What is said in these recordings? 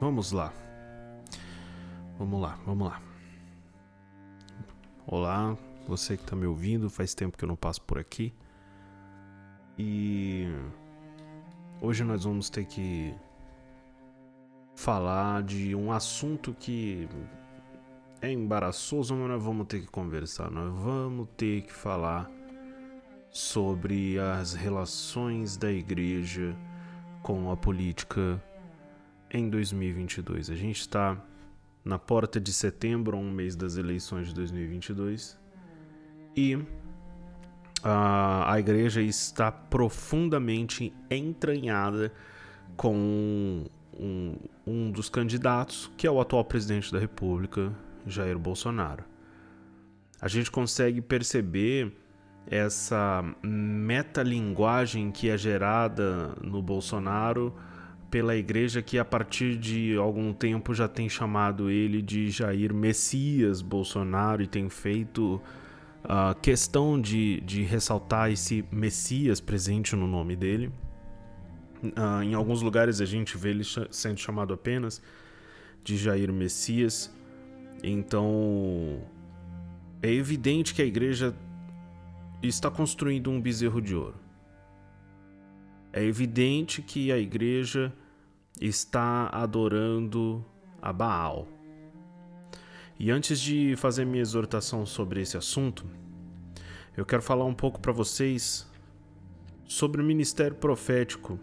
Vamos lá. Vamos lá, vamos lá. Olá, você que está me ouvindo, faz tempo que eu não passo por aqui. E hoje nós vamos ter que falar de um assunto que é embaraçoso, mas nós vamos ter que conversar. Nós vamos ter que falar sobre as relações da igreja com a política em 2022. A gente está na porta de setembro, um mês das eleições de 2022, e a, a igreja está profundamente entranhada com um, um dos candidatos, que é o atual presidente da República, Jair Bolsonaro. A gente consegue perceber essa metalinguagem que é gerada no Bolsonaro pela igreja que a partir de algum tempo já tem chamado ele de Jair Messias Bolsonaro e tem feito a uh, questão de, de ressaltar esse Messias presente no nome dele. Uh, em alguns lugares a gente vê ele sendo chamado apenas de Jair Messias. Então é evidente que a igreja está construindo um bezerro de ouro. É evidente que a igreja está adorando a Baal. E antes de fazer minha exortação sobre esse assunto, eu quero falar um pouco para vocês sobre o ministério profético.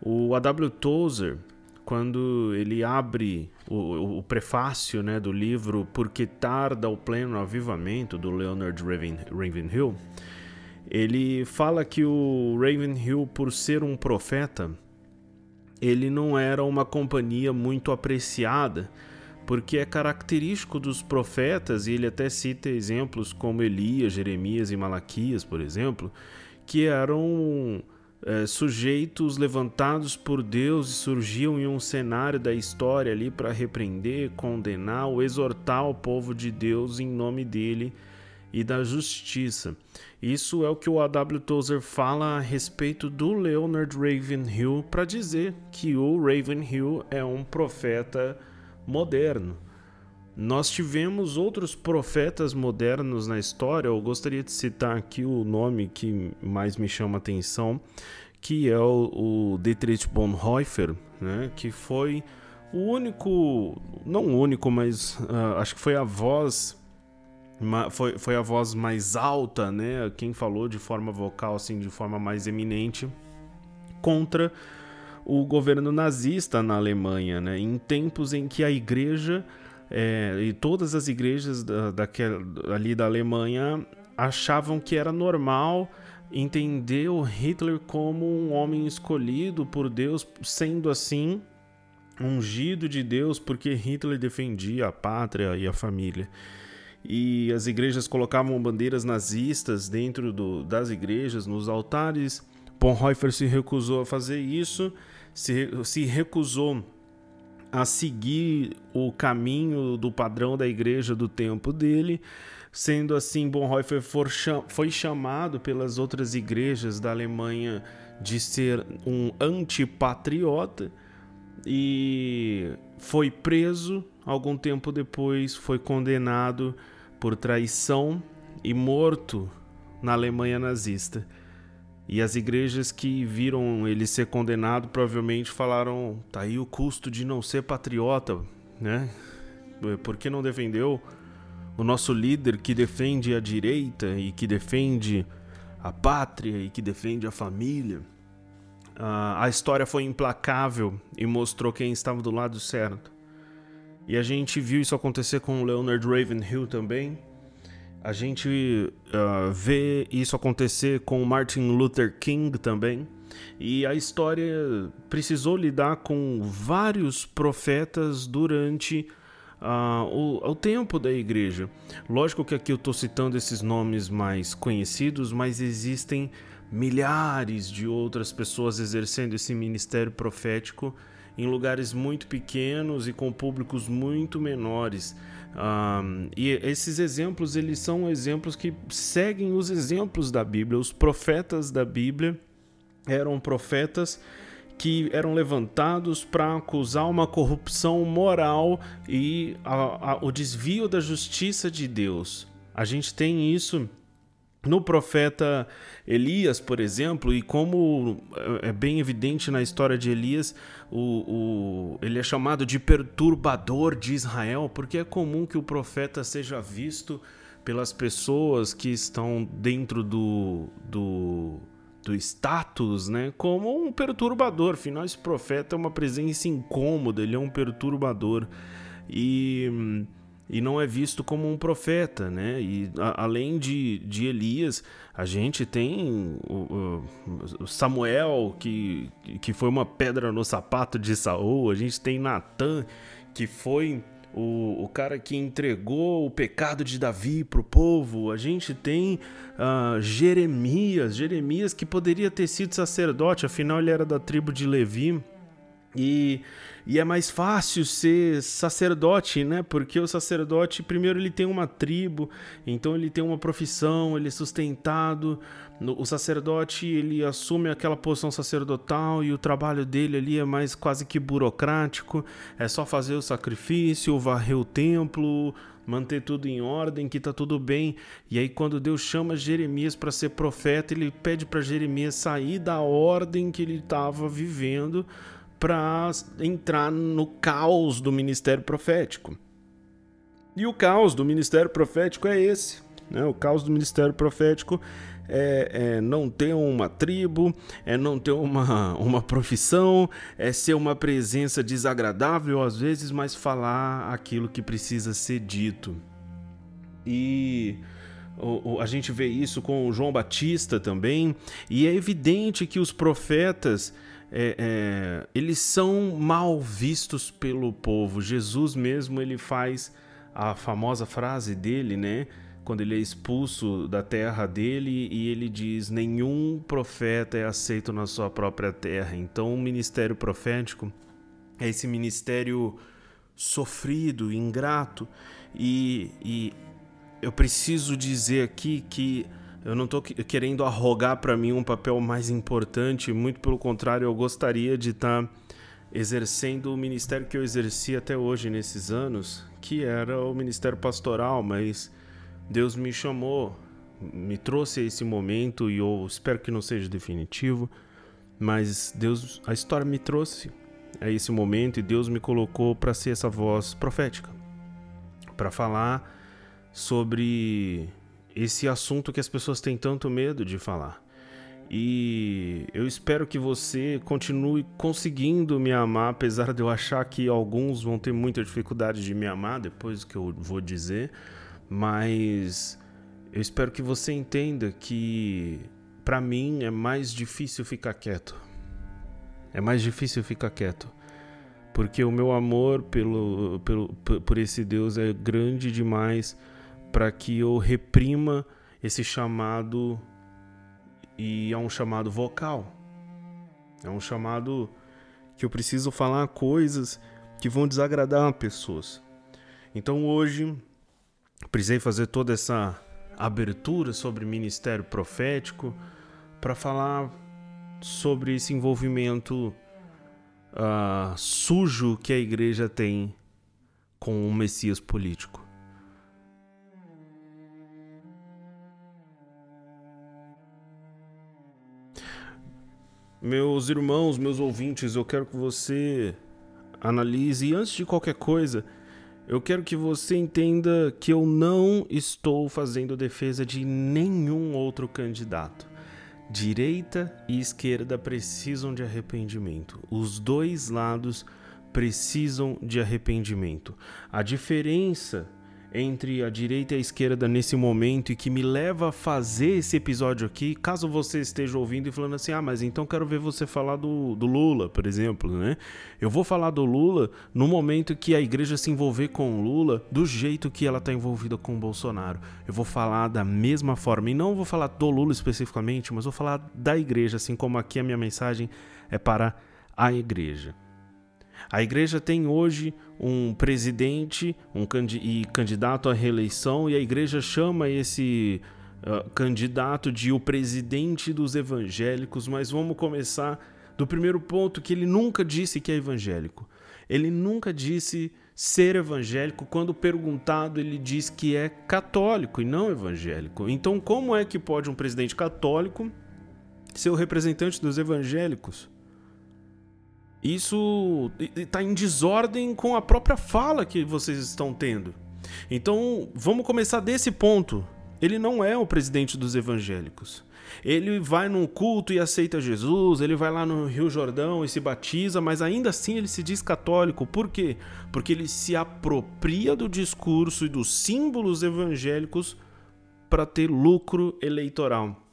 O A.W. Tozer, quando ele abre o, o, prefácio né, do livro Por que Tarda o Pleno Avivamento, do Leonard Raven, Ravenhill, ele fala que o Ravenhill, por ser um profeta, ele não era uma companhia muito apreciada, porque é característico dos profetas, e ele até cita exemplos como Elias, Jeremias e Malaquias, por exemplo, que eram é, sujeitos levantados por Deus e surgiam em um cenário da história ali para repreender, condenar ou exortar o povo de Deus em nome dele e da justiça. Isso é o que o A.W. Tozer fala a respeito do Leonard Ravenhill para dizer que o Ravenhill é um profeta moderno. Nós tivemos outros profetas modernos na história. Eu gostaria de citar aqui o nome que mais me chama atenção, que é o, o Dietrich Bonhoeffer, né, que foi o único, não o único, mas uh, acho que foi a voz foi, foi a voz mais alta, né? Quem falou de forma vocal, assim, de forma mais eminente, contra o governo nazista na Alemanha, né? Em tempos em que a igreja é, e todas as igrejas da, daquela, ali da Alemanha achavam que era normal entender o Hitler como um homem escolhido por Deus, sendo assim ungido de Deus, porque Hitler defendia a pátria e a família e as igrejas colocavam bandeiras nazistas dentro do, das igrejas, nos altares. Bonhoeffer se recusou a fazer isso, se, se recusou a seguir o caminho do padrão da igreja do tempo dele. Sendo assim, Bonhoeffer foi chamado pelas outras igrejas da Alemanha de ser um antipatriota e foi preso. Algum tempo depois, foi condenado por traição e morto na Alemanha nazista. E as igrejas que viram ele ser condenado provavelmente falaram: tá aí o custo de não ser patriota, né? Por que não defendeu o nosso líder que defende a direita e que defende a pátria e que defende a família? Uh, a história foi implacável e mostrou quem estava do lado certo. E a gente viu isso acontecer com o Leonard Ravenhill também. A gente uh, vê isso acontecer com Martin Luther King também. E a história precisou lidar com vários profetas durante uh, o, o, tempo da igreja. Lógico que aqui eu estou citando esses nomes mais conhecidos, mas existem milhares de outras pessoas exercendo esse ministério profético em lugares muito pequenos e com públicos muito menores. Um, e esses exemplos eles são exemplos que seguem os exemplos da Bíblia. Os profetas da Bíblia eram profetas que eram levantados para acusar uma corrupção moral e a, a, o desvio da justiça de Deus. A gente tem isso no profeta Elias, por exemplo, e como é bem evidente na história de Elias, o, o, ele é chamado de perturbador de Israel, porque é comum que o profeta seja visto pelas pessoas que estão dentro do, do do status, né, como um perturbador. Afinal, esse profeta é uma presença incômoda, ele é um perturbador e, e não é visto como um profeta, né? E a, além de, de Elias, a gente tem o, o Samuel que, que foi uma pedra no sapato de Saul, a gente tem Natan que foi o, o cara que entregou o pecado de Davi para o povo. A gente tem uh, Jeremias, Jeremias que poderia ter sido sacerdote, afinal ele era da tribo de Levi. E, e é mais fácil ser sacerdote, né? Porque o sacerdote, primeiro, ele tem uma tribo, então ele tem uma profissão, ele é sustentado. O sacerdote, ele assume aquela posição sacerdotal e o trabalho dele ali é mais quase que burocrático. É só fazer o sacrifício, varrer o templo, manter tudo em ordem, que tá tudo bem. E aí quando Deus chama Jeremias para ser profeta, ele pede para Jeremias sair da ordem que ele estava vivendo para entrar no caos do ministério profético. E o caos do ministério profético é esse. Né? O caos do ministério profético é, é, não ter uma tribo, é não ter uma, uma profissão, é ser uma presença desagradável às vezes, mas falar aquilo que precisa ser dito. E a gente vê isso com João Batista também, e é evidente que os profetas é, é, eles são mal vistos pelo povo. Jesus mesmo ele faz a famosa frase dele, né? Quando ele é expulso da terra dele e ele diz: nenhum profeta é aceito na sua própria terra. Então, o ministério profético é esse ministério sofrido, ingrato e, e eu preciso dizer aqui que eu não estou querendo arrogar para mim um papel mais importante, muito pelo contrário, eu gostaria de estar tá exercendo o ministério que eu exerci até hoje nesses anos, que era o ministério pastoral, mas Deus me chamou, me trouxe a esse momento e eu espero que não seja definitivo, mas Deus, a história me trouxe a esse momento e Deus me colocou para ser essa voz profética, para falar sobre esse assunto que as pessoas têm tanto medo de falar. E eu espero que você continue conseguindo me amar, apesar de eu achar que alguns vão ter muita dificuldade de me amar depois do que eu vou dizer, mas eu espero que você entenda que para mim é mais difícil ficar quieto. É mais difícil ficar quieto. Porque o meu amor pelo, pelo, por esse Deus é grande demais para que eu reprima esse chamado e é um chamado vocal. É um chamado que eu preciso falar coisas que vão desagradar pessoas. Então hoje precisei fazer toda essa abertura sobre ministério profético para falar sobre esse envolvimento uh, sujo que a igreja tem com o Messias político. Meus irmãos, meus ouvintes, eu quero que você analise e antes de qualquer coisa, eu quero que você entenda que eu não estou fazendo defesa de nenhum outro candidato. Direita e esquerda precisam de arrependimento. Os dois lados precisam de arrependimento. A diferença entre a direita e a esquerda nesse momento e que me leva a fazer esse episódio aqui, caso você esteja ouvindo e falando assim, ah, mas então quero ver você falar do, do Lula, por exemplo, né? Eu vou falar do Lula no momento que a igreja se envolver com o Lula do jeito que ela está envolvida com o Bolsonaro. Eu vou falar da mesma forma, e não vou falar do Lula especificamente, mas vou falar da igreja, assim como aqui a minha mensagem é para a igreja. A igreja tem hoje um presidente um e candidato à reeleição, e a igreja chama esse uh, candidato de o presidente dos evangélicos, mas vamos começar do primeiro ponto que ele nunca disse que é evangélico. Ele nunca disse ser evangélico. Quando perguntado, ele diz que é católico e não evangélico. Então, como é que pode um presidente católico ser o representante dos evangélicos? Isso está em desordem com a própria fala que vocês estão tendo. Então, vamos começar desse ponto. Ele não é o presidente dos evangélicos. Ele vai num culto e aceita Jesus, ele vai lá no Rio Jordão e se batiza, mas ainda assim ele se diz católico. Por quê? Porque ele se apropria do discurso e dos símbolos evangélicos para ter lucro eleitoral.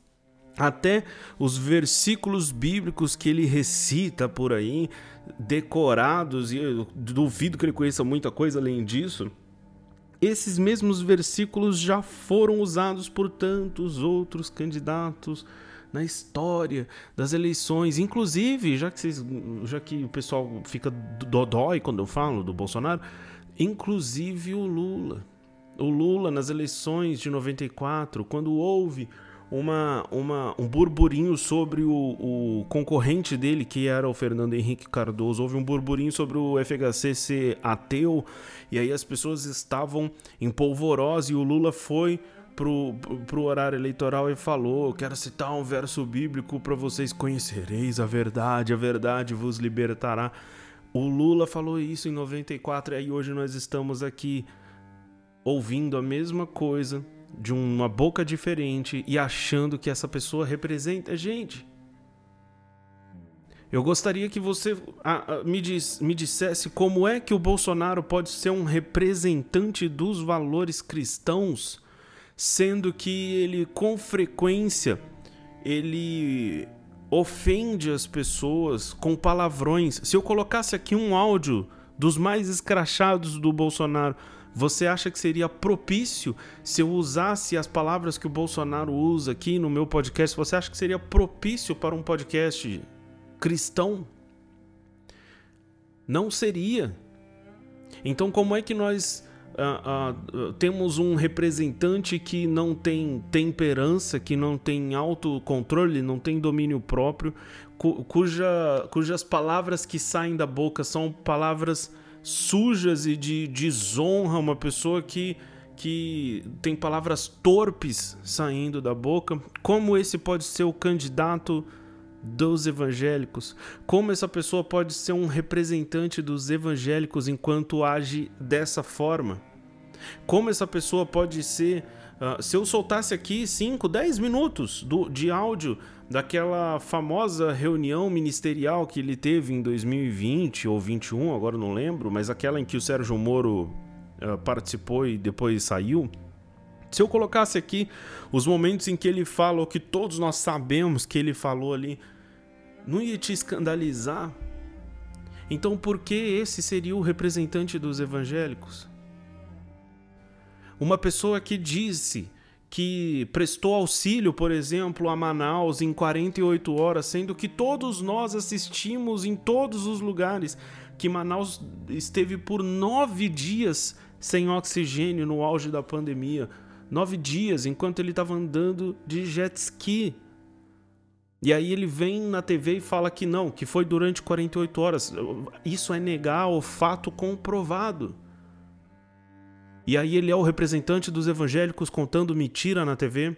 Até os versículos bíblicos que ele recita por aí, decorados, e eu duvido que ele conheça muita coisa além disso esses mesmos versículos já foram usados por tantos outros candidatos na história das eleições, inclusive, já que, vocês, já que o pessoal fica dodói quando eu falo do Bolsonaro, inclusive o Lula. O Lula nas eleições de 94, quando houve uma, uma, um burburinho sobre o, o, concorrente dele, que era o Fernando Henrique Cardoso. Houve um burburinho sobre o FHC ser ateu, e aí as pessoas estavam em polvorosa, e o Lula foi pro, pro horário eleitoral e falou: Quero citar um verso bíblico para vocês conhecereis a verdade, a verdade vos libertará. O Lula falou isso em 94, e aí hoje nós estamos aqui ouvindo a mesma coisa de uma boca diferente e achando que essa pessoa representa a gente. Eu gostaria que você me, me dissesse como é que o Bolsonaro pode ser um representante dos valores cristãos, sendo que ele com frequência ele ofende as pessoas com palavrões. Se eu colocasse aqui um áudio dos mais escrachados do Bolsonaro, você acha que seria propício se eu usasse as palavras que o Bolsonaro usa aqui no meu podcast? Você acha que seria propício para um podcast cristão? Não seria. Então, como é que nós uh, uh, temos um representante que não tem temperança, que não tem autocontrole, não tem domínio próprio, cu cuja, cujas palavras que saem da boca são palavras sujas e de desonra, uma pessoa que, que tem palavras torpes saindo da boca. Como esse pode ser o candidato dos evangélicos? Como essa pessoa pode ser um representante dos evangélicos enquanto age dessa forma? Como essa pessoa pode ser. Uh, se eu soltasse aqui 5, 10 minutos do, de áudio daquela famosa reunião ministerial que ele teve em 2020 ou 21, agora não lembro, mas aquela em que o Sérgio Moro uh, participou e depois saiu. Se eu colocasse aqui os momentos em que ele fala o que todos nós sabemos que ele falou ali, não ia te escandalizar? Então por que esse seria o representante dos evangélicos? Uma pessoa que disse que prestou auxílio, por exemplo, a Manaus em 48 horas, sendo que todos nós assistimos em todos os lugares que Manaus esteve por nove dias sem oxigênio no auge da pandemia. Nove dias, enquanto ele estava andando de jet ski. E aí ele vem na TV e fala que não, que foi durante 48 horas. Isso é negar o fato comprovado. E aí ele é o representante dos evangélicos contando mentira na TV.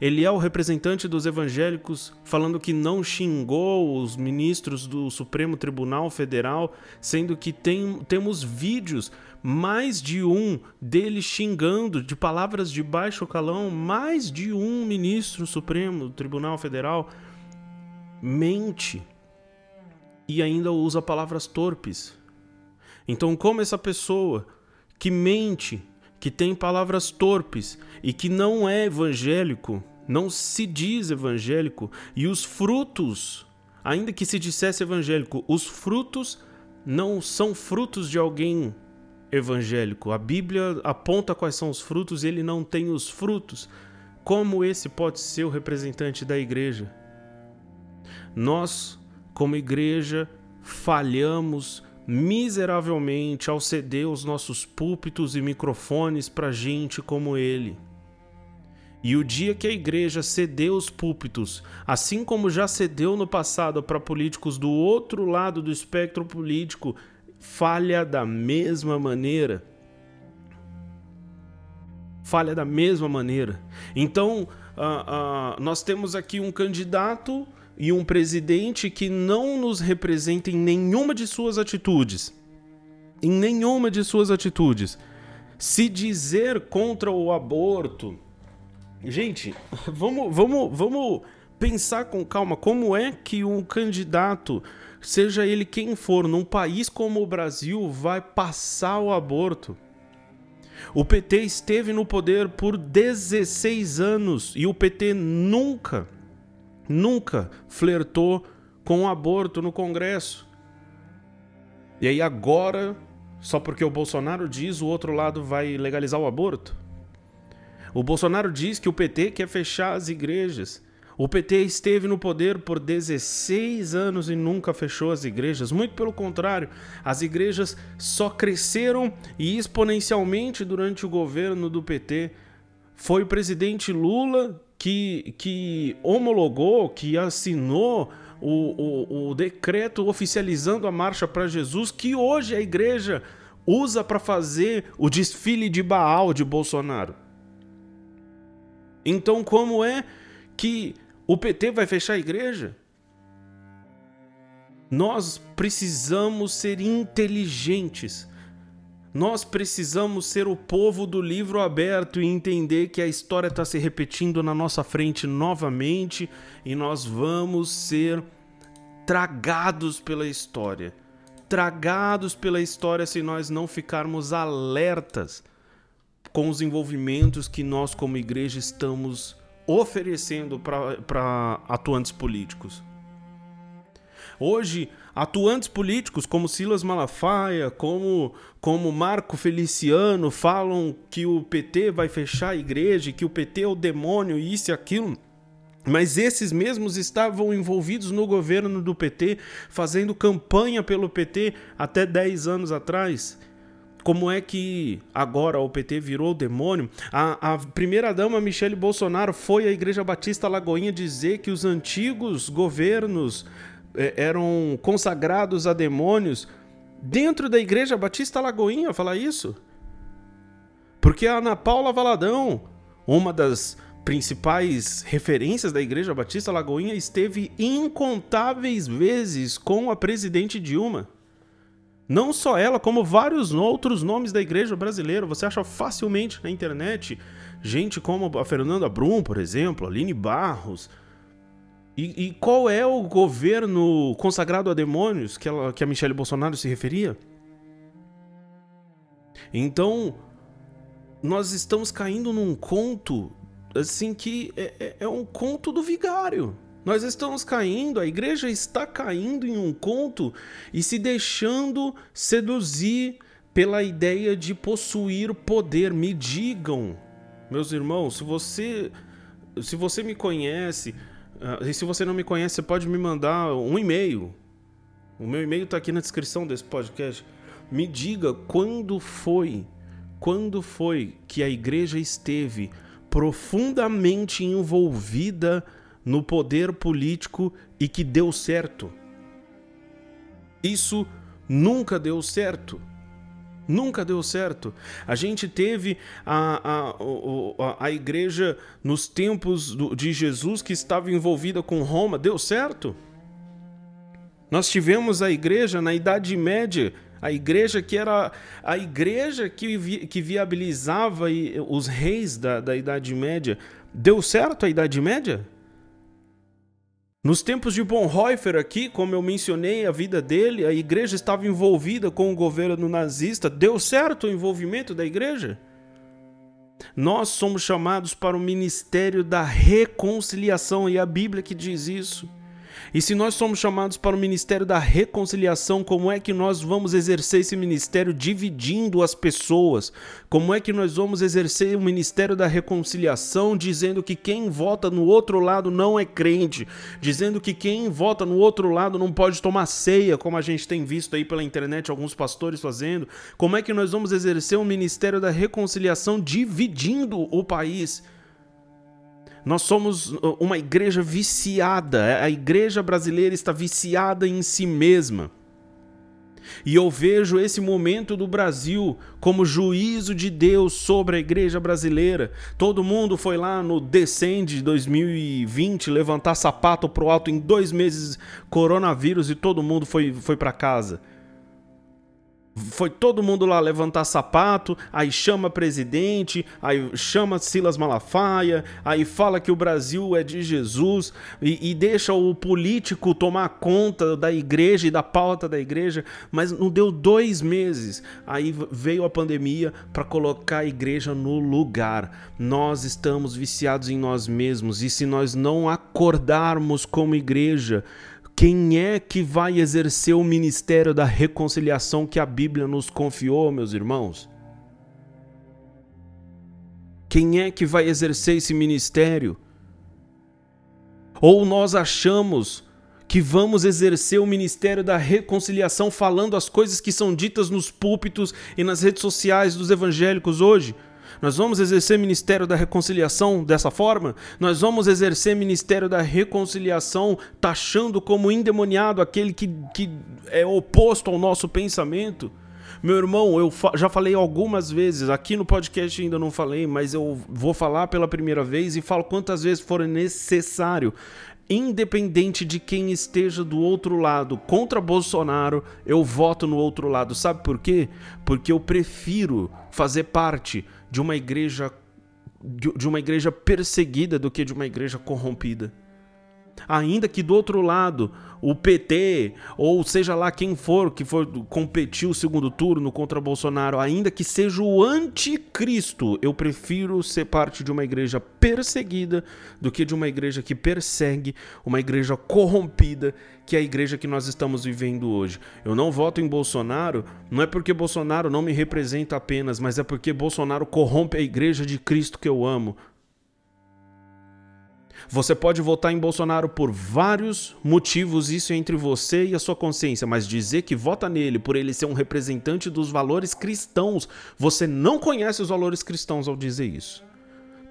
Ele é o representante dos evangélicos falando que não xingou os ministros do Supremo Tribunal Federal, sendo que tem, temos vídeos, mais de um dele xingando de palavras de baixo calão, mais de um ministro Supremo Tribunal Federal mente e ainda usa palavras torpes. Então, como essa pessoa que mente, que tem palavras torpes e que não é evangélico, não se diz evangélico, e os frutos, ainda que se dissesse evangélico, os frutos não são frutos de alguém evangélico. A Bíblia aponta quais são os frutos e ele não tem os frutos. Como esse pode ser o representante da igreja? Nós, como igreja, falhamos miseravelmente ao ceder os nossos púlpitos e microfones para gente como ele. E o dia que a igreja cedeu os púlpitos, assim como já cedeu no passado para políticos do outro lado do espectro político, falha da mesma maneira. Falha da mesma maneira. Então, uh, uh, nós temos aqui um candidato e um presidente que não nos representa em nenhuma de suas atitudes. Em nenhuma de suas atitudes. Se dizer contra o aborto, Gente, vamos, vamos, vamos pensar com calma como é que um candidato, seja ele quem for, num país como o Brasil, vai passar o aborto. O PT esteve no poder por 16 anos e o PT nunca, nunca flertou com o aborto no Congresso. E aí agora, só porque o Bolsonaro diz, o outro lado vai legalizar o aborto? O Bolsonaro diz que o PT quer fechar as igrejas. O PT esteve no poder por 16 anos e nunca fechou as igrejas. Muito pelo contrário, as igrejas só cresceram e exponencialmente durante o governo do PT. Foi o presidente Lula que, que homologou, que assinou o, o, o decreto oficializando a Marcha para Jesus, que hoje a igreja usa para fazer o desfile de Baal de Bolsonaro. Então, como é que o PT vai fechar a igreja? Nós precisamos ser inteligentes. Nós precisamos ser o povo do livro aberto e entender que a história está se repetindo na nossa frente novamente e nós vamos ser tragados pela história. Tragados pela história se nós não ficarmos alertas com os envolvimentos que nós, como igreja, estamos oferecendo para atuantes políticos. Hoje, atuantes políticos como Silas Malafaia, como, como Marco Feliciano, falam que o PT vai fechar a igreja, que o PT é o demônio, isso e aquilo. Mas esses mesmos estavam envolvidos no governo do PT, fazendo campanha pelo PT até 10 anos atrás como é que agora o PT virou o demônio? A, a primeira-dama Michele Bolsonaro foi à Igreja Batista Lagoinha dizer que os antigos governos eram consagrados a demônios. Dentro da Igreja Batista Lagoinha falar isso? Porque a Ana Paula Valadão, uma das principais referências da Igreja Batista Lagoinha, esteve incontáveis vezes com a presidente Dilma. Não só ela, como vários outros nomes da igreja brasileira. Você acha facilmente na internet gente como a Fernanda Brum, por exemplo, Aline Barros. E, e qual é o governo consagrado a demônios que, ela, que a Michelle Bolsonaro se referia? Então, nós estamos caindo num conto assim que é, é, é um conto do vigário. Nós estamos caindo, a igreja está caindo em um conto e se deixando seduzir pela ideia de possuir poder. Me digam, meus irmãos, se você se você me conhece, uh, e se você não me conhece, você pode me mandar um e-mail. O meu e-mail está aqui na descrição desse podcast. Me diga quando foi, quando foi que a igreja esteve profundamente envolvida no poder político e que deu certo. Isso nunca deu certo. Nunca deu certo. A gente teve a, a, a, a igreja nos tempos de Jesus que estava envolvida com Roma. Deu certo? Nós tivemos a igreja na Idade Média, a igreja que era a igreja que, vi, que viabilizava os reis da, da Idade Média. Deu certo a Idade Média? Nos tempos de Bonhoeffer aqui, como eu mencionei a vida dele, a igreja estava envolvida com o governo nazista. Deu certo o envolvimento da igreja? Nós somos chamados para o ministério da reconciliação e a Bíblia que diz isso. E se nós somos chamados para o ministério da reconciliação, como é que nós vamos exercer esse ministério dividindo as pessoas? Como é que nós vamos exercer o ministério da reconciliação dizendo que quem vota no outro lado não é crente, dizendo que quem vota no outro lado não pode tomar ceia, como a gente tem visto aí pela internet alguns pastores fazendo? Como é que nós vamos exercer o ministério da reconciliação dividindo o país? Nós somos uh, uma igreja viciada. A igreja brasileira está viciada em si mesma. E eu vejo esse momento do Brasil como juízo de Deus sobre a igreja brasileira. Todo mundo foi lá no Descende 2020 levantar sapato pro alto em dois meses coronavírus e todo mundo foi, foi para casa. Foi todo mundo lá levantar sapato, aí chama presidente, aí chama Silas Malafaia, aí fala que o Brasil é de Jesus e, e, deixa o político tomar conta da igreja e da pauta da igreja, mas não deu dois meses. Aí veio a pandemia para colocar a igreja no lugar. Nós estamos viciados em nós mesmos e se nós não acordarmos como igreja, quem é que vai exercer o ministério da reconciliação que a Bíblia nos confiou, meus irmãos? Quem é que vai exercer esse ministério? Ou nós achamos que vamos exercer o ministério da reconciliação falando as coisas que são ditas nos púlpitos e nas redes sociais dos evangélicos hoje? Nós vamos exercer ministério da reconciliação dessa forma? Nós vamos exercer ministério da reconciliação taxando como endemoniado aquele que, que é oposto ao nosso pensamento? Meu irmão, eu fa já falei algumas vezes, aqui no podcast ainda não falei, mas eu vou falar pela primeira vez e falo quantas vezes for necessário. Independente de quem esteja do outro lado contra Bolsonaro, eu voto no outro lado. Sabe por quê? Porque eu prefiro fazer parte de uma igreja de uma igreja perseguida do que de uma igreja corrompida. Ainda que do outro lado o PT, ou seja lá quem for que for competir o segundo turno contra Bolsonaro, ainda que seja o anticristo, eu prefiro ser parte de uma igreja perseguida do que de uma igreja que persegue, uma igreja corrompida, que é a igreja que nós estamos vivendo hoje. Eu não voto em Bolsonaro, não é porque Bolsonaro não me representa apenas, mas é porque Bolsonaro corrompe a igreja de Cristo que eu amo. Você pode votar em Bolsonaro por vários motivos, isso é entre você e a sua consciência, mas dizer que vota nele por ele ser um representante dos valores cristãos, você não conhece os valores cristãos ao dizer isso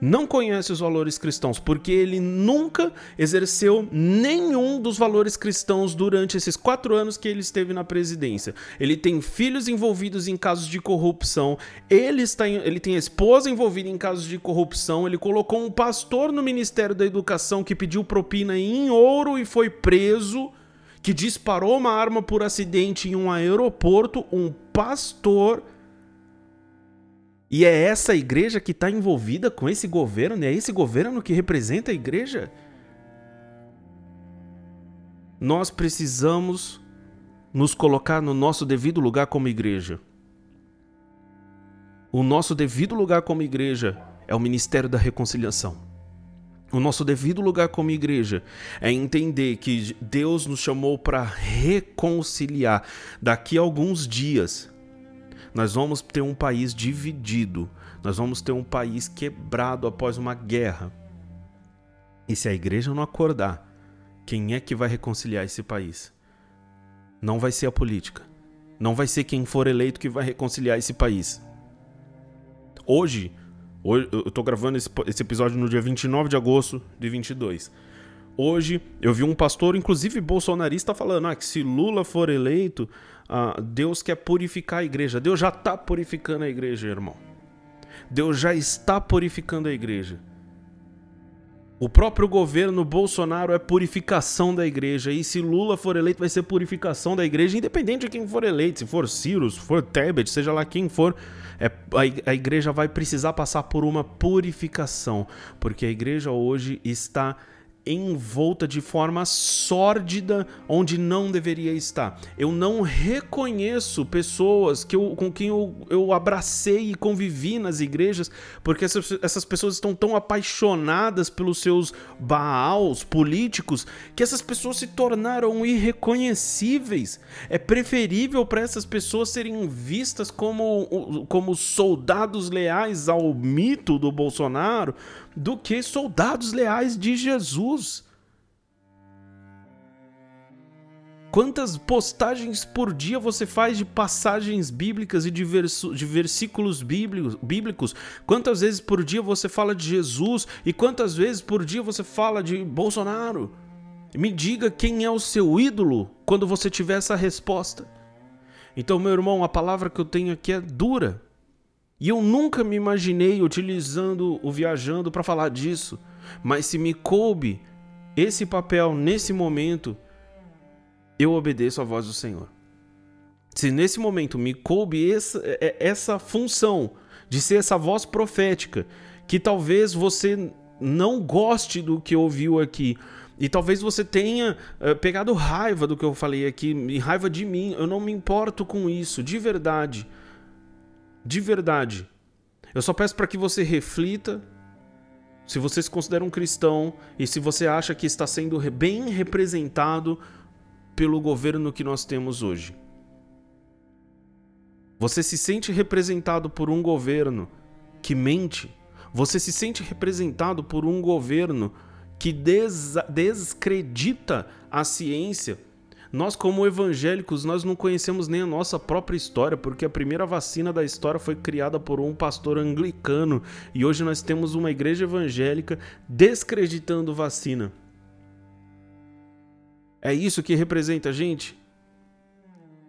não conhece os valores cristãos, porque ele nunca exerceu nenhum dos valores cristãos durante esses quatro anos que ele esteve na presidência. Ele tem filhos envolvidos em casos de corrupção, ele, está em, ele tem esposa envolvida em casos de corrupção, ele colocou um pastor no Ministério da Educação que pediu propina em ouro e foi preso, que disparou uma arma por acidente em um aeroporto, um pastor e é essa igreja que está envolvida com esse governo, é esse governo que representa a igreja. Nós precisamos nos colocar no nosso devido lugar como igreja. O nosso devido lugar como igreja é o ministério da reconciliação. O nosso devido lugar como igreja é entender que Deus nos chamou para reconciliar. Daqui a alguns dias, nós vamos ter um país dividido, nós vamos ter um país quebrado após uma guerra. E se a igreja não acordar, quem é que vai reconciliar esse país? Não vai ser a política. Não vai ser quem for eleito que vai reconciliar esse país. Hoje, hoje eu estou gravando esse, esse episódio no dia 29 de agosto de 22. Hoje eu vi um pastor, inclusive bolsonarista, falando ah, que se Lula for eleito, ah, Deus quer purificar a igreja. Deus já está purificando a igreja, irmão. Deus já está purificando a igreja. O próprio governo Bolsonaro é purificação da igreja. E se Lula for eleito, vai ser purificação da igreja, independente de quem for eleito. Se for Ciro, se for Tebet, seja lá quem for, é, a, a igreja vai precisar passar por uma purificação. Porque a igreja hoje está envolta de forma sórdida onde não deveria estar. Eu não reconheço pessoas que eu, com quem eu, eu abracei e convivi nas igrejas, porque essas, essas pessoas estão tão apaixonadas pelos seus baals políticos que essas pessoas se tornaram irreconhecíveis. É preferível para essas pessoas serem vistas como, como soldados leais ao mito do Bolsonaro do que soldados leais de Jesus. Quantas postagens por dia você faz de passagens bíblicas e de, de versículos bíblicos, bíblicos? Quantas vezes por dia você fala de Jesus e quantas vezes por dia você fala de Bolsonaro? Me diga quem é o seu ídolo quando você tiver essa resposta. Então, meu irmão, a palavra que eu tenho aqui é dura. E eu nunca me imaginei utilizando o viajando para falar disso. Mas se me coube esse papel nesse momento, eu obedeço à voz do Senhor. Se nesse momento me coube essa, é, é, essa função de ser essa voz profética, que talvez você não goste do que ouviu aqui, e talvez você tenha uh, pegado raiva do que eu falei aqui, raiva de mim, eu não me importo com isso, de verdade. De verdade. Eu só peço para que você reflita se você se considera um cristão e se você acha que está sendo bem representado pelo governo que nós temos hoje. Você se sente representado por um governo que mente? Você se sente representado por um governo que des descredita a ciência? Nós, como evangélicos, nós não conhecemos nem a nossa própria história, porque a primeira vacina da história foi criada por um pastor anglicano e hoje nós temos uma igreja evangélica descreditando vacina. É isso que representa a gente?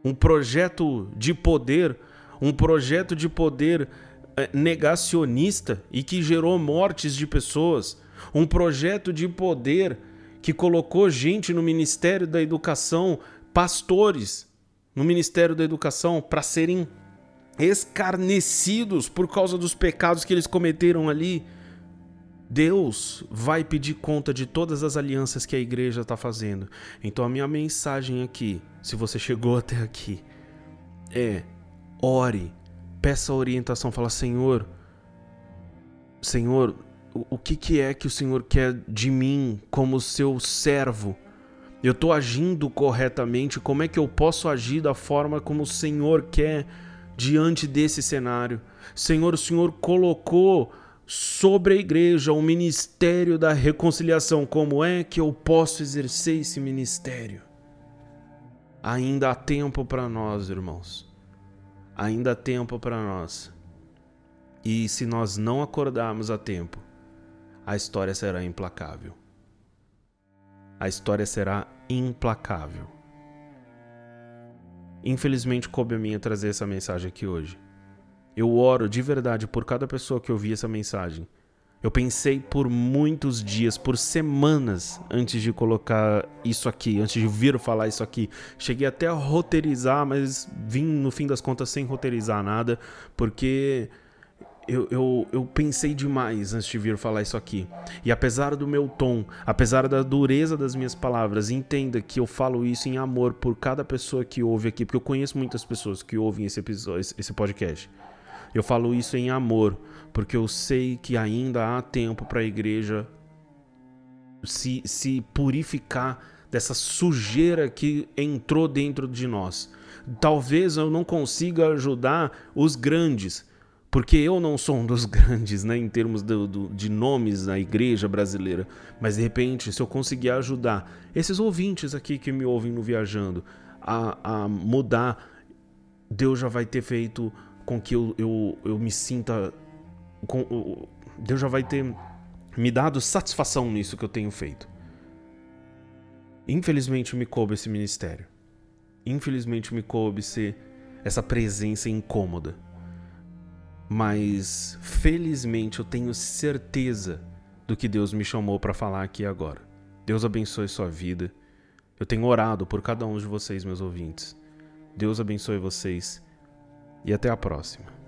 Um projeto de poder, um projeto de poder eh, negacionista e que gerou mortes de pessoas, um projeto de poder que colocou gente no Ministério da Educação, pastores no Ministério da Educação, para serem escarnecidos por causa dos pecados que eles cometeram ali. Deus vai pedir conta de todas as alianças que a igreja está fazendo. Então a minha mensagem aqui, se você chegou até aqui, é ore, peça orientação, fala Senhor, Senhor, o, que, que é que o Senhor quer de mim como seu servo? Eu estou agindo corretamente? Como é que eu posso agir da forma como o Senhor quer diante desse cenário? Senhor, o Senhor colocou sobre a igreja, o ministério da reconciliação. Como é que eu posso exercer esse ministério? Ainda há tempo para nós, irmãos. Ainda há tempo para nós. E se nós não acordarmos a tempo, a história será implacável. A história será implacável. Infelizmente, coube a mim trazer essa mensagem aqui hoje. Eu oro de verdade por cada pessoa que ouvir essa mensagem. Eu pensei por muitos dias, por semanas, antes de colocar isso aqui, antes de vir falar isso aqui. Cheguei até a roteirizar, mas vim no fim das contas sem roteirizar nada, porque eu, eu, eu, pensei demais antes de vir falar isso aqui. E apesar do meu tom, apesar da dureza das minhas palavras, entenda que eu falo isso em amor por cada pessoa que ouve aqui, porque eu conheço muitas pessoas que ouvem esse, episódio, esse podcast. Eu falo isso em amor, porque eu sei que ainda há tempo para a igreja se, se purificar dessa sujeira que entrou dentro de nós. Talvez eu não consiga ajudar os grandes, porque eu não sou um dos grandes, né, em termos do, do, de nomes na igreja brasileira, mas de repente, se eu conseguir ajudar esses ouvintes aqui que me ouvem no Viajando a, a mudar, Deus já vai ter feito com que eu, eu, eu me sinta. Com, Deus já vai ter me dado satisfação nisso que eu tenho feito. Infelizmente me coube esse ministério. Infelizmente me coube ser essa presença incômoda. Mas felizmente eu tenho certeza do que Deus me chamou para falar aqui agora. Deus abençoe sua vida. Eu tenho orado por cada um de vocês, meus ouvintes. Deus abençoe vocês e até a próxima.